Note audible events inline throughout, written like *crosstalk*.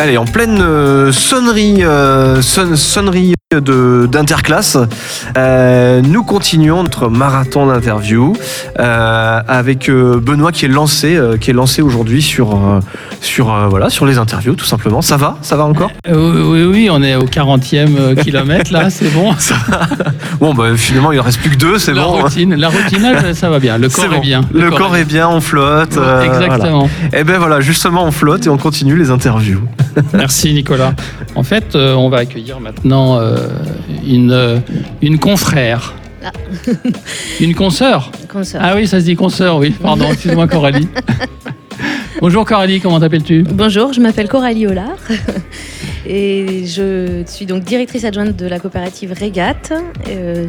Allez, en pleine euh, sonnerie, euh, son- sonnerie de- d'interclasse, euh, nous continuons notre marathon d'interview euh, avec Benoît qui est lancé, euh, qui est lancé aujourd'hui sur, sur, voilà, sur les interviews, tout simplement. Ça va? Ça va encore? Oui, oui, on est au 40e euh, kilomètre là, c'est bon. *laughs* Bon, bah, finalement, il ne reste plus que deux, c'est la bon. routine, la routine, ça va bien. Le corps bon. est bien. Le, corps est bien, on flotte. voilà. Exactement. Et ben voilà, justement, on flotte et on continue les interviews. *laughs* Merci Nicolas. En fait, euh, on va accueillir maintenant euh, une, euh, une confrère. Ah. Une consoeur. Ah oui, ça se dit consoeur, oui. Pardon, excuse-moi Coralie. *laughs* Bonjour Coralie, comment t'appelles-tu? Bonjour, je m'appelle Coralie Hollard et je suis donc directrice adjointe de la coopérative Régate, euh,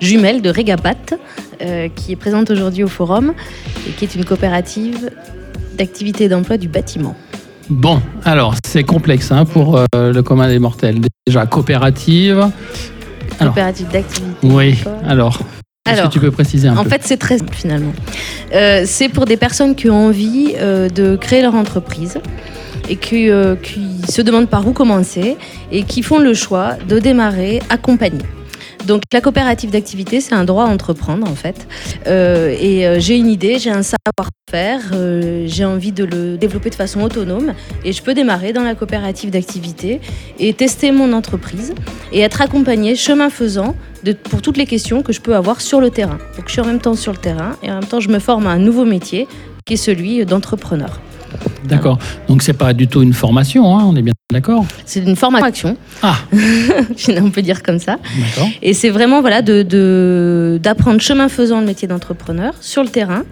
jumelle de Régapat, euh, qui est présente aujourd'hui au forum et qui est une coopérative d'activité et d'emploi du bâtiment. Bon, alors c'est complexe hein, pour euh, le commun des mortels. Déjà, coopérative. Alors. Coopérative d'activité. Oui, alors. Est-ce Alors, que tu peux préciser un En peu fait, c'est très simple finalement. Euh, c'est pour des personnes qui ont envie euh, de créer leur entreprise et qui, qui se demandent par où commencer et qui font le choix de démarrer accompagnés. Donc la coopérative d'activité, c'est un droit à entreprendre en fait. Euh, et euh, j'ai une idée, j'ai un savoir-faire, euh, j'ai envie de le développer de façon autonome et je peux démarrer dans la coopérative d'activité et tester mon entreprise et être accompagné chemin faisant de, pour toutes les questions que je peux avoir sur le terrain. Donc je suis en même temps sur le terrain et en même temps je me forme à un nouveau métier qui est celui d'entrepreneur. D'accord. Donc c'est pas du tout une formation, hein, on est bien d'accord C'est une formation, Ah, *laughs* on peut dire comme ça. d'accord. Et c'est vraiment voilà de de- d'apprendre chemin faisant le métier d'entrepreneur sur le terrain,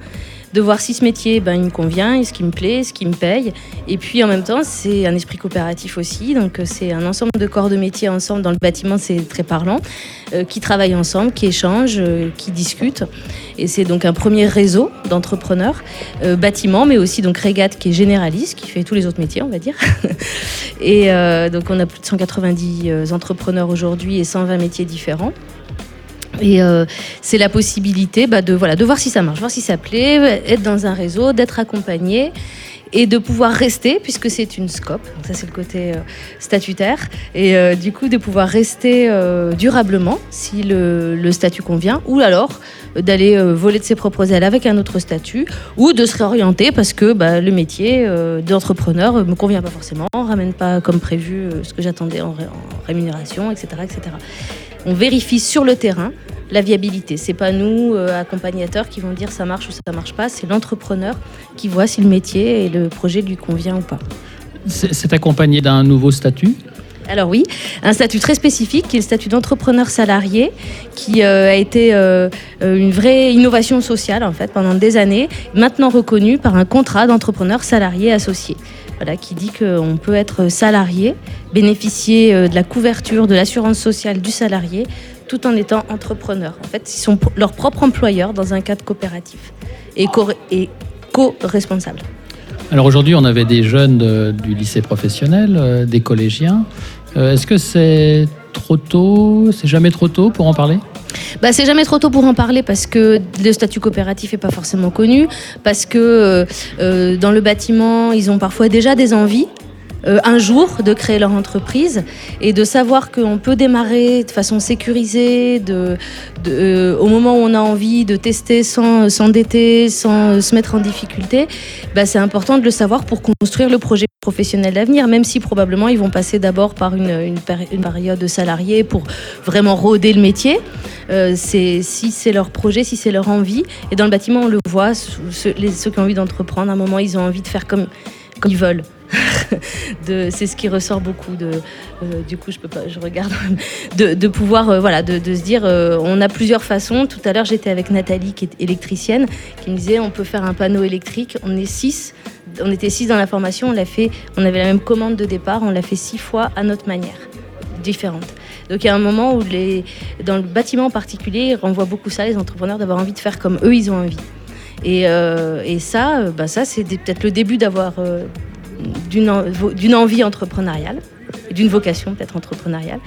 de voir si ce métier ben, il me convient, est-ce qu'il me plaît, est-ce qu'il me paye. Et puis en même temps, c'est un esprit coopératif aussi. Donc euh, c'est un ensemble de corps de métier ensemble dans le bâtiment, c'est très parlant, euh, qui travaillent ensemble, qui échangent, euh, qui discutent. Et c'est donc un premier réseau d'entrepreneurs, euh, bâtiment, mais aussi donc Régate qui est généraliste, qui fait tous les autres métiers, on va dire. *laughs* et donc on a plus de 190 euh, entrepreneurs aujourd'hui et 120 métiers différents. Et euh, c'est la possibilité bah, de, voilà, de voir si ça marche, voir si ça plaît, être dans un réseau, d'être accompagné et de pouvoir rester, puisque c'est une SCOP, donc ça c'est le côté euh, statutaire, et euh, du coup de pouvoir rester durablement si le, statut convient, ou alors d'aller voler de ses propres ailes avec un autre statut, ou de se réorienter parce que bah, le métier d'entrepreneur ne me convient pas forcément, ramène pas comme prévu ce que j'attendais en, en rémunération, etc., etc. On vérifie sur le terrain la viabilité. C'est pas nous, euh, accompagnateurs, qui vont dire ça marche ou ça marche pas. C'est l'entrepreneur qui voit si le métier et le projet lui convient ou pas. C'est accompagné d'un nouveau statut? Alors oui, un statut très spécifique qui est le statut d'entrepreneur salarié, qui euh, a été euh, une vraie innovation sociale en fait pendant des années, maintenant reconnu par un contrat d'entrepreneur salarié associé. Voilà, qui dit qu'on peut être salarié, bénéficier euh, de la couverture de l'assurance sociale du salarié, tout en étant entrepreneur. En fait, ils sont leur propre employeur dans un cadre coopératif et co- et co-responsable. Alors aujourd'hui, on avait des jeunes du lycée professionnel, euh, des collégiens. Euh, Est-ce que c'est trop tôt? C'est jamais trop tôt pour en parler? Bah, c'est jamais trop tôt pour en parler parce que le statut coopératif est pas forcément connu, parce que euh, euh, dans le bâtiment, ils ont parfois déjà des envies. Euh, un jour de créer leur entreprise et de savoir qu'on peut démarrer de façon sécurisée, de, de, euh, au moment où on a envie de tester sans s'endetter, sans se mettre en difficulté, bah, c'est important de le savoir pour construire le projet professionnel d'avenir, même si probablement ils vont passer d'abord par une, une, péri- une période de salarié pour vraiment rôder le métier. Euh, si c'est leur projet, si c'est leur envie. Et dans le bâtiment, on le voit, ceux, ceux qui ont envie d'entreprendre, à un moment, ils ont envie de faire comme, comme ils veulent. *laughs* c'est ce qui ressort beaucoup euh, du coup, je peux pas, je regarde, *laughs* de, pouvoir, euh, voilà, de, se dire, euh, on a plusieurs façons. Tout à l'heure, j'étais avec Nathalie, qui est électricienne, qui me disait, on peut faire un panneau électrique. On est six, on était six dans la formation, on l'a fait, on avait la même commande de départ, on l'a fait six fois à notre manière, différente. Donc il y a un moment où les, dans le bâtiment en particulier, ils renvoient beaucoup ça, les entrepreneurs, d'avoir envie de faire comme eux, ils ont envie. Et, ça, bah ça c'est peut-être le début d'avoir d'une en- d'une envie entrepreneuriale, d'une vocation peut-être entrepreneuriale.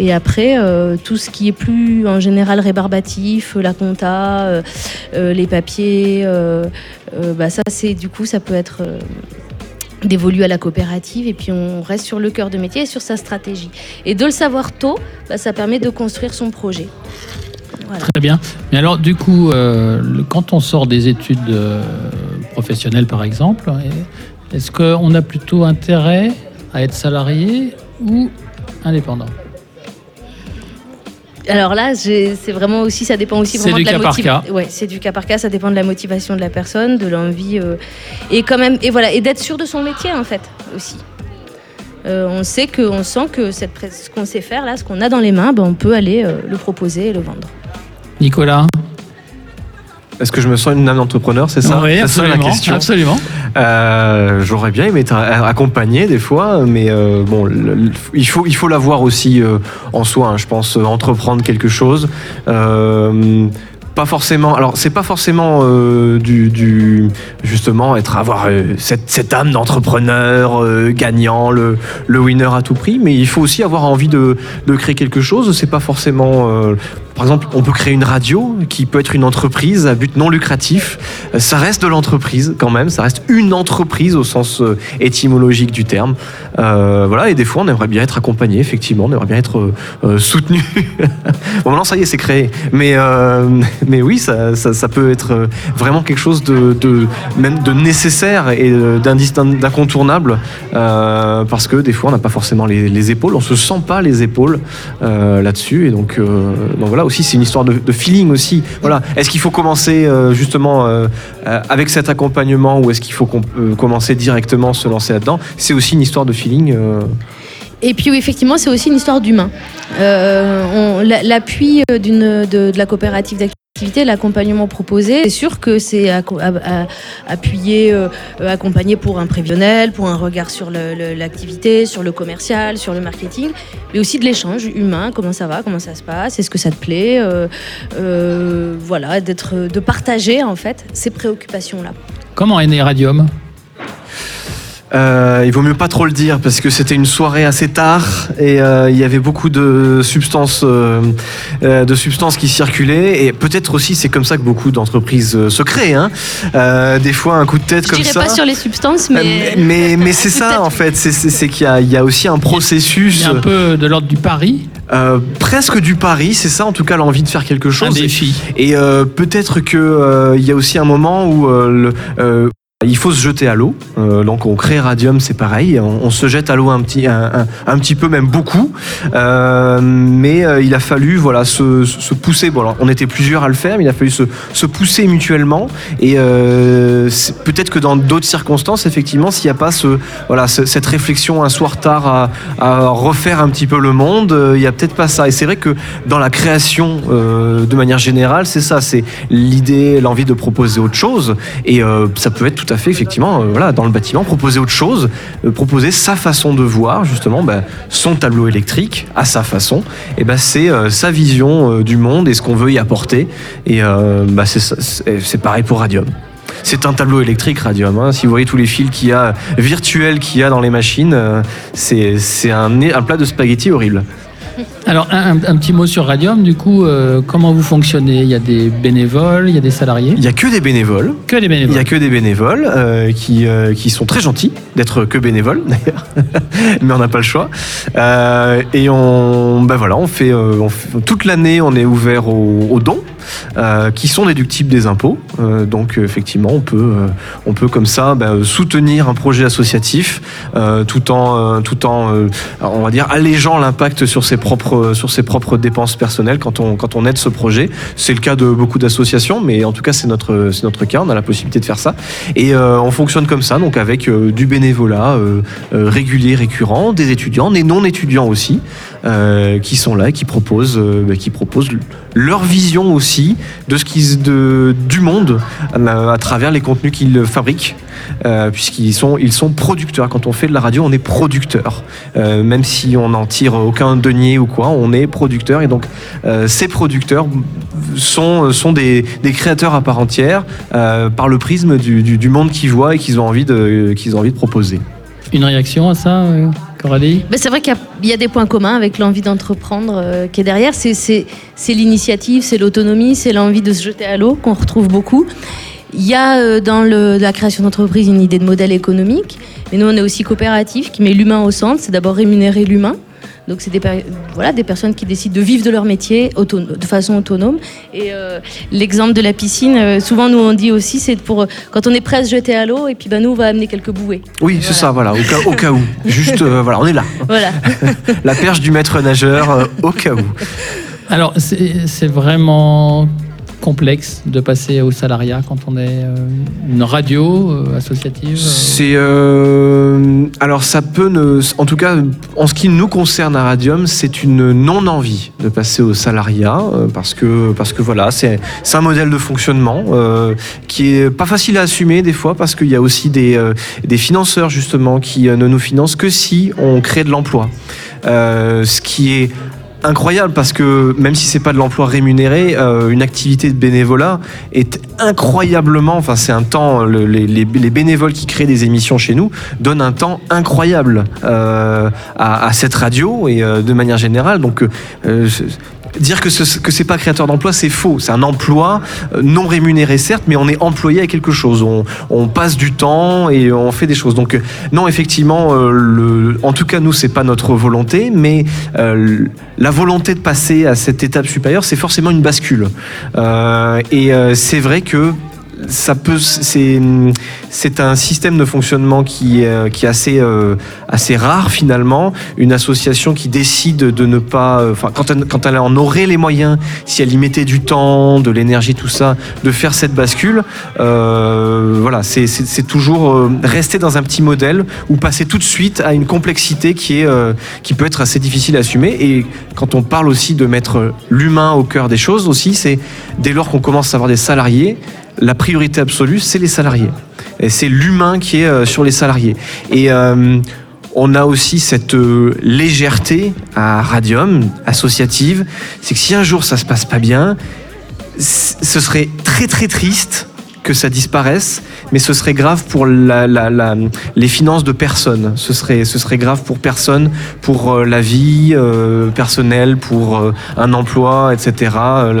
Et après, euh, tout ce qui est plus en général rébarbatif, la compta, euh, euh, les papiers, euh, euh, bah ça c'est du coup ça peut être euh, d'évoluer à la coopérative et puis on reste sur le cœur de métier et sur sa stratégie. Et de le savoir tôt, bah, ça permet de construire son projet. Très bien. Mais alors du coup, euh, quand on sort des études euh, professionnelles par exemple, est-ce qu'on a plutôt intérêt à être salarié ou indépendant alors là, c'est vraiment aussi, ça dépend aussi vraiment de la motivation. Ouais, c'est du cas par cas. Ça dépend de la motivation de la personne, de l'envie, euh, et quand même, et voilà, et d'être sûr de son métier en fait aussi. Euh, on sait que, on sent que cette, ce qu'on sait faire là, ce qu'on a dans les mains, ben, on peut aller euh, le proposer et le vendre. Nicolas. Est-ce que je me sens une âme d'entrepreneur, c'est ça Oui, absolument. La question. absolument. Euh, J'aurais bien aimé être accompagné des fois, mais euh, bon, il faut il faut l'avoir aussi euh, en soi. Hein, je pense entreprendre quelque chose. Pas forcément. Alors, c'est pas forcément du, du, justement être avoir cette, cette, âme d'entrepreneur gagnant, le, le, winner à tout prix, mais il faut aussi avoir envie de, de créer quelque chose. C'est pas forcément. Par exemple, on peut créer une radio qui peut être une entreprise à but non lucratif. Ça reste de l'entreprise quand même. Ça reste une entreprise au sens étymologique du terme. voilà. Et des fois, on aimerait bien être accompagné. Effectivement, on aimerait bien être soutenu. *laughs* bon, maintenant, ça y est, c'est créé. Mais *laughs* mais oui, ça, peut être euh, vraiment quelque chose de, même de nécessaire et d'incontournable euh, parce que des fois on n'a pas forcément les, épaules, on se sent pas les épaules euh, là-dessus et donc, voilà aussi c'est une histoire de, feeling aussi. Voilà, est-ce qu'il faut commencer justement avec cet accompagnement ou est-ce qu'il faut commencer directement se lancer là-dedans? C'est aussi une histoire de feeling. Et puis effectivement, c'est aussi une histoire d'humain. L'appui de, de, la coopérative l'accompagnement proposé, c'est sûr que c'est appuyé, euh, accompagné pour un prévisionnel, pour un regard sur l'activité, sur le commercial, sur le marketing, mais aussi de l'échange humain, comment ça va, comment ça se passe, est-ce que ça te plaît, euh, euh, voilà, d'être, de partager en fait ces préoccupations-là. Comment est né Radium? Euh, il vaut mieux pas trop le dire parce que c'était une soirée assez tard et euh, il y avait beaucoup de substances, euh, euh de substances qui circulaient et peut-être aussi c'est comme ça que beaucoup d'entreprises euh, se créent. Hein. Euh, des fois un coup de tête Je comme ça. Je pas sur les substances, mais mais, mais *laughs* c'est ça en fait. C'est qu'il y, y, a aussi un processus. Il y a un peu de l'ordre du pari. Euh, presque du pari, c'est ça en tout cas l'envie de faire quelque chose. Un défi. Et, euh, peut-être que il y a aussi un moment où le, il faut se jeter à l'eau. Euh, donc on crée Radium, c'est pareil. On, se jette à l'eau un petit, un, petit peu, même beaucoup. Euh, mais euh, il a fallu voilà se, se pousser. Bon, on était plusieurs à le faire, il a fallu se, se pousser mutuellement. Et peut-être que dans d'autres circonstances, effectivement, s'il n'y a pas ce, voilà, cette réflexion un soir tard à, à, refaire un petit peu le monde, il n'y a peut-être pas ça. Et c'est vrai que dans la création, de manière générale, c'est ça, c'est l'idée, l'envie de proposer autre chose. Et ça peut être tout tout à fait, effectivement, euh, voilà, dans le bâtiment, proposer autre chose, euh, proposer sa façon de voir, justement, bah, son tableau électrique à sa façon. Et bah, c'est euh, sa vision du monde et ce qu'on veut y apporter. Et bah, c'est pareil pour Radium. C'est un tableau électrique Radium. Hein. Si vous voyez tous les fils qu'il y a virtuels qu'il y a dans les machines, c'est un, un plat de spaghettis horrible. Alors, un, petit mot sur Radium, du coup, euh, comment vous fonctionnez? Il y a des bénévoles, il y a des salariés? Il n'y a que des bénévoles. Que des bénévoles. Il n'y a que des bénévoles euh, qui, euh, qui sont très gentils d'être que bénévoles, *laughs* d'ailleurs. Mais on n'a pas le choix. et on, ben voilà, on fait, toute l'année, on est ouvert aux, dons. Qui sont déductibles des impôts. donc effectivement, on peut, on peut comme ça ben, soutenir un projet associatif tout en, tout en on va dire, allégeant l'impact sur ses propres euh, sur ses propres dépenses personnelles quand on, quand on aide ce projet. C'est le cas de beaucoup d'associations, mais en tout cas, c'est notre, c'est notre cas. On a la possibilité de faire ça. Et euh, on fonctionne comme ça, donc avec euh, du bénévolat régulier, récurrent, des étudiants, des non-étudiants aussi, qui sont là, qui proposent, bah, qui proposent leur vision aussi de ce qu'ils, de, du monde à travers les contenus qu'ils fabriquent. puisqu'ils sont, ils sont producteurs. Quand on fait de la radio, on est producteur. même si on n'en tire aucun denier ou quoi, on est producteur. Et donc, euh, ces producteurs sont, sont des, créateurs à part entière euh, par le prisme du, monde qu'ils voient et qu'ils ont, envie de, qu'ils ont envie de proposer. Une réaction à ça, euh, Ben C'est vrai qu'il y, a des points communs avec l'envie d'entreprendre qui est derrière. C'est l'initiative, c'est l'autonomie, c'est l'envie de se jeter à l'eau qu'on retrouve beaucoup. Il y a dans le, la création d'entreprise une idée de modèle économique, mais nous on est aussi coopératif qui met l'humain au centre, c'est d'abord rémunérer l'humain. Donc c'est des, voilà, des personnes qui décident de vivre de leur métier de façon autonome. Et euh, l'exemple de la piscine, euh, souvent nous on dit aussi, c'est pour quand on est prêt à se jeter à l'eau et puis bah, nous on va amener quelques bouées. Oui, c'est ça, voilà, au cas, où. *laughs* Juste, euh, voilà, on est là. Voilà. *laughs* la perche du maître nageur, au cas où. Alors c'est vraiment complexe de passer au salariat quand on est euh, une radio euh, associative euh C'est alors ça peut ne, en tout cas en ce qui nous concerne à Radium, c'est une non envie de passer au salariat parce que parce que voilà c'est un modèle de fonctionnement qui est pas facile à assumer des fois parce qu'il y a aussi des des financeurs justement qui ne nous financent que si on crée de l'emploi. ce qui est incroyable parce que même si c'est pas de l'emploi rémunéré, euh, une activité de bénévolat est incroyablement, enfin c'est un temps, les, bénévoles qui créent des émissions chez nous donnent un temps incroyable euh, à, cette radio et euh, de manière générale. Donc dire que ce que c'est pas créateur d'emploi, c'est faux. C'est un emploi euh, non rémunéré certes, mais on est employé à quelque chose. On, passe du temps et on fait des choses. Donc euh, non, effectivement, euh, en tout cas nous c'est pas notre volonté, mais la volonté de passer à cette étape supérieure, c'est forcément une bascule. et c'est vrai que ça peut, c'est, c'est un système de fonctionnement qui, euh, qui est assez, euh, assez rare finalement. Une association qui décide de ne pas, euh, enfin, quand elle, en aurait les moyens, si elle y mettait du temps, de l'énergie, tout ça, de faire cette bascule, voilà, c'est, c'est, toujours rester dans un petit modèle ou passer tout de suite à une complexité qui est, qui peut être assez difficile à assumer. Et quand on parle aussi de mettre l'humain au cœur des choses aussi, c'est dès lors qu'on commence à avoir des salariés, la priorité absolue, c'est les salariés. Et c'est l'humain qui est euh, sur les salariés. Et euh, on a aussi cette euh, légèreté à Radium, associative. C'est que si un jour ça se passe pas bien, ce serait très très triste que ça disparaisse, mais ce serait grave pour les finances de personne. Ce serait, ce serait grave pour personne, pour euh, la vie euh, personnelle, pour euh, un emploi, etc.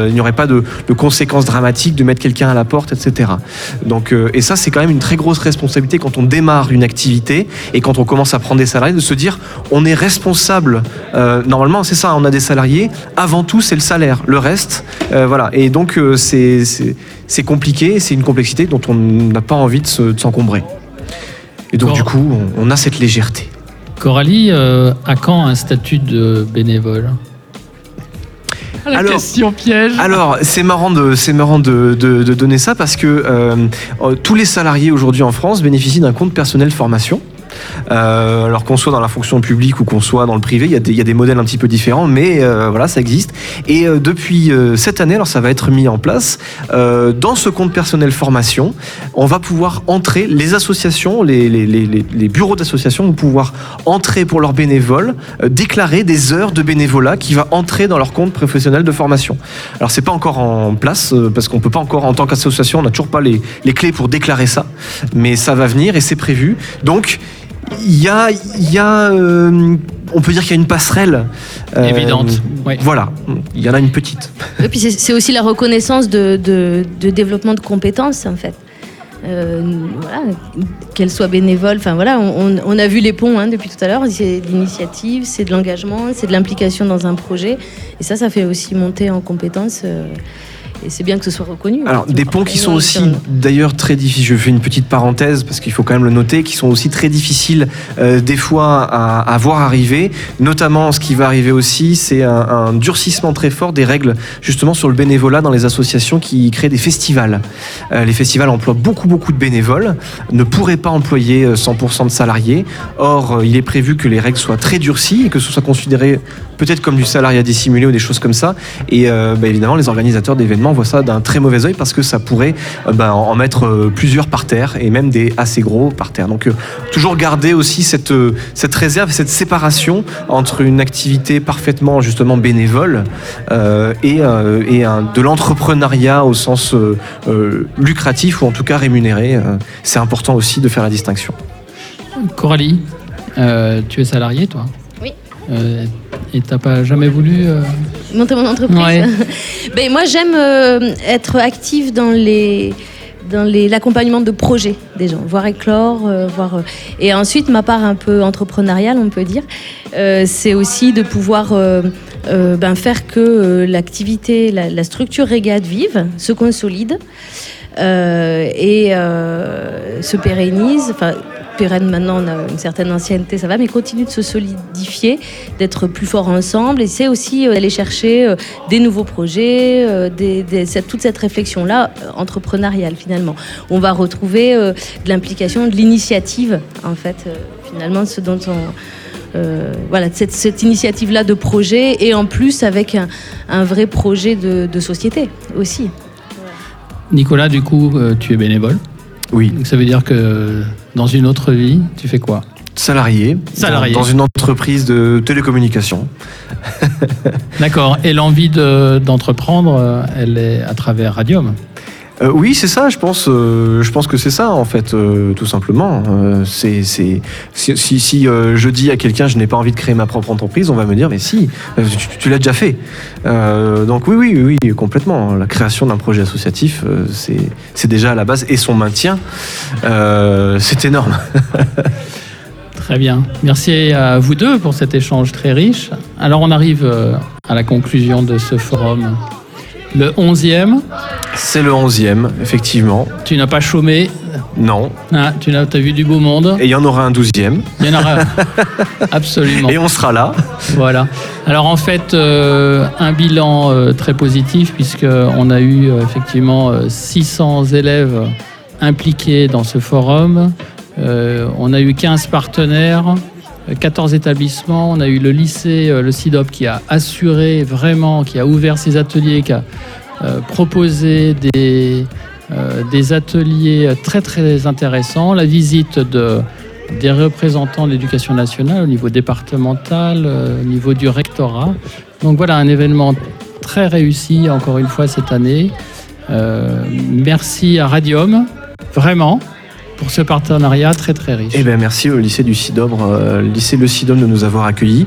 il n'y aurait pas de, conséquences dramatiques de mettre quelqu'un à la porte, etc. Donc, et ça, c'est quand même une très grosse responsabilité quand on démarre une activité et quand on commence à prendre des salariés, de se dire on est responsable. normalement, c'est ça, on a des salariés. Avant tout, c'est le salaire. Le reste, voilà. Et donc, c'est c'est compliqué, c'est une complexité dont on n'a pas envie de s'encombrer. Et donc, du coup, on, a cette légèreté. Coralie, euh, à quand un statut de bénévole? La alors, question piège. Alors, c'est marrant, de, c'est marrant de, donner ça parce que euh, euh, tous les salariés aujourd'hui en France bénéficient d'un compte personnel formation. Euh, alors qu'on soit dans la fonction publique ou qu'on soit dans le privé, il y, a des, modèles un petit peu différents, mais euh, voilà, ça existe. Et euh, depuis cette année, alors ça va être mis en place, dans ce compte personnel formation, on va pouvoir entrer, les associations, les, les bureaux d'associations vont pouvoir entrer pour leurs bénévoles, déclarer des heures de bénévolat qui va entrer dans leur compte professionnel de formation. Alors c'est pas encore en place, parce qu'on peut pas encore, en tant qu'association, on n'a toujours pas les, clés pour déclarer ça, mais ça va venir et c'est prévu. Donc, il y a, y a euh, on peut dire qu'il y a une passerelle. Euh, Évidente. Voilà, il y en a une petite. Et puis c'est aussi la reconnaissance de, de, développement de compétences, en fait. Euh, voilà, qu'elle soit bénévole. Enfin voilà, on, a vu les ponts hein, depuis tout à l'heure. C'est de l'initiative, c'est de l'engagement, c'est de l'implication dans un projet. Et ça, ça fait aussi monter en compétences et c'est bien que ce soit reconnu. Alors, des ponts qui sont aussi d'ailleurs très difficiles, je fais une petite parenthèse parce qu'il faut quand même le noter, qui sont aussi très difficiles euh, des fois à, voir arriver. Notamment, ce qui va arriver aussi, c'est un, durcissement très fort des règles justement sur le bénévolat dans les associations qui créent des festivals. Euh, les festivals emploient beaucoup, beaucoup de bénévoles, ne pourraient pas employer 100% euh, de salariés. Or, il est prévu que les règles soient très durcies et que ce soit considéré peut-être comme du salariat dissimulé ou des choses comme ça. Et bah, évidemment, les organisateurs d'événements voit ça d'un très mauvais oeil parce que ça pourrait euh, ben, en mettre euh, plusieurs par terre et même des assez gros par terre. Donc euh, toujours garder aussi cette, cette réserve, cette séparation entre une activité parfaitement justement bénévole et, et de l'entrepreneuriat au sens lucratif ou en tout cas rémunéré. C'est important aussi de faire la distinction. Coralie, tu es salarié toi? Oui. Et t'as pas jamais voulu euh, monter mon entreprise *laughs* ben, Moi, j'aime euh, être active dans les dans l'accompagnement de projets des gens, voir éclore, voir. et ensuite, ma part un peu entrepreneuriale, on peut dire, c'est aussi de pouvoir ben, faire que l'activité, la, la, structure régate vive, se consolide. et se pérennise, enfin pérenne maintenant, on a une certaine ancienneté, ça va, mais continue de se solidifier, d'être plus fort ensemble. Et c'est aussi euh, d'aller chercher euh, des nouveaux projets, euh, toute cette réflexion-là entrepreneuriale finalement. On va retrouver de l'implication, de l'initiative, en fait, finalement, voilà, cette, initiative-là de projet et en plus avec un, vrai projet de, de, société aussi. Nicolas, du coup, tu es bénévole? Oui. Donc ça veut dire que dans une autre vie, tu fais quoi? Salarié, Salarié. Dans, une entreprise de télécommunications. D'accord. Et l'envie d'entreprendre, euh, elle est à travers Radium? Euh, oui, c'est ça. Je pense, euh, je pense que c'est ça en fait, euh, tout simplement. si, je dis à quelqu'un, je n'ai pas envie de créer ma propre entreprise, on va me dire, mais si, tu, l'as déjà fait. donc oui, oui, oui, complètement. La création d'un projet associatif, c'est, c'est déjà à la base et son maintien, c'est énorme. *laughs* Très bien. Merci à vous deux pour cet échange très riche. Alors on arrive à la conclusion de ce forum. Le 11e C'est le 11e, effectivement. Tu n'as pas chômé Non. Ah, tu as, as, vu du beau monde Et il y en aura un 12e. Il y en aura, *laughs* absolument. Et on sera là. Voilà. Alors en fait, euh, un bilan euh, très positif, puisqu'on a eu euh, effectivement 600 élèves impliqués dans ce forum. on a eu 15 partenaires. 14 établissements. On a eu le lycée, euh, le CIDOP, qui a assuré vraiment, qui a ouvert ses ateliers, qui a euh, proposé des, euh, des ateliers très très intéressants. La visite de, des représentants de l'éducation nationale au niveau départemental, au niveau du rectorat. Donc voilà un événement très réussi encore une fois cette année. merci à Radium, vraiment pour ce partenariat très très riche. Eh bien, merci au lycée du Sidobre, euh, lycée Le Sidom de nous avoir accueillis.